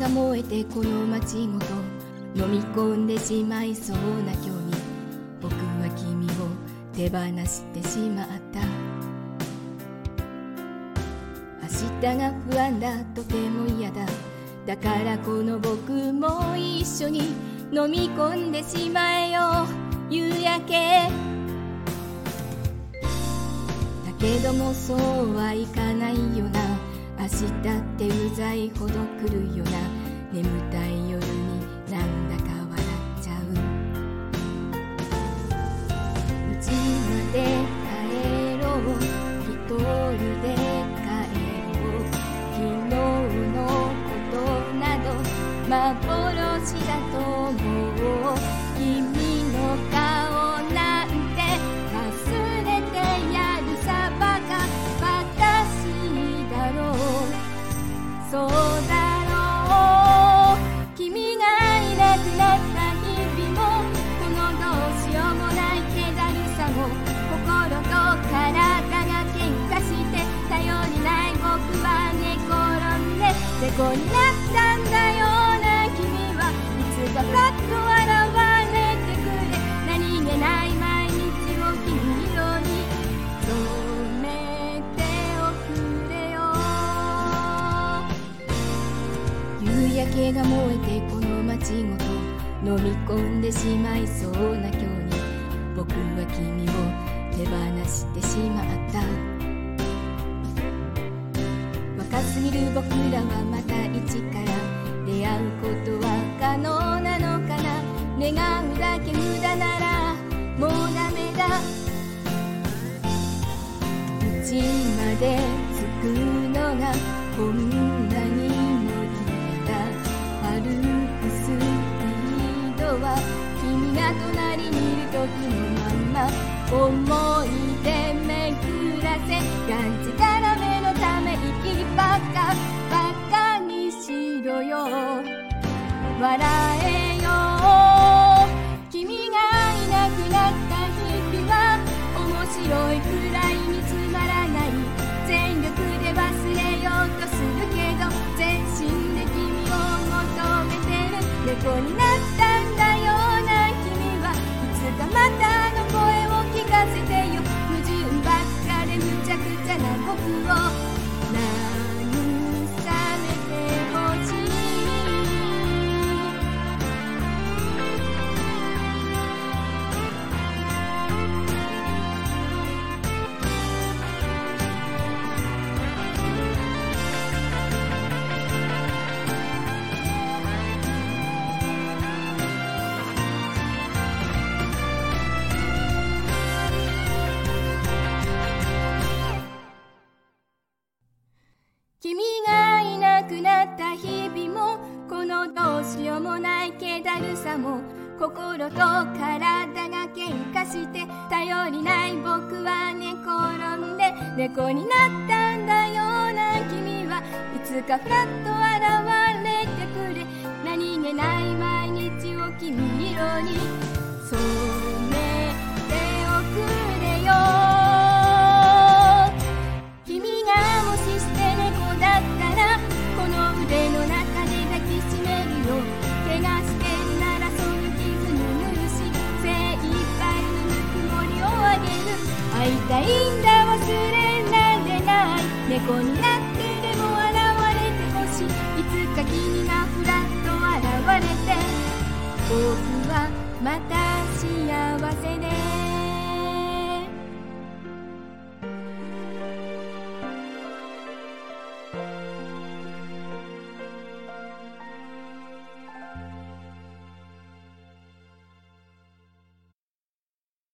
が燃えてこの街ごと飲み込んでしまいそうな今日に僕は君を手放してしまった。明日が不安だとても嫌だ。だからこの僕も一緒に飲み込んでしまえよ。夕焼け。だけどもそうはいかない。明日ってうざいほど来るよな。眠たい夜になんだかで猫になったんだよな君はいつかパッと現れてくれ何気ない毎日を君色に染めておくれよ。夕焼けが燃えてこの街ごと飲み込んでしまいそうな今日に僕は君を手放してしまった。若すぎる僕らはまた一から出会うことは可能なのかな？願うだけ無駄ならもうダメだ。家まで着くのがこんなにも嫌だ歩くスピードは君が隣にいる時のまま。思い猫になったんだよ。な君はいつかまたの声を聞かせてよ。矛盾ばっかでむちゃくちゃな僕を。しようもない気だるさも心と体が喧嘩して頼りない僕は寝転んで猫になったんだよな君はいつかふらっと現れてくれ。何気ない毎日を君色に。染めこになってでも現れてほしい。いつか君がふらっと現れて。僕はまた幸せ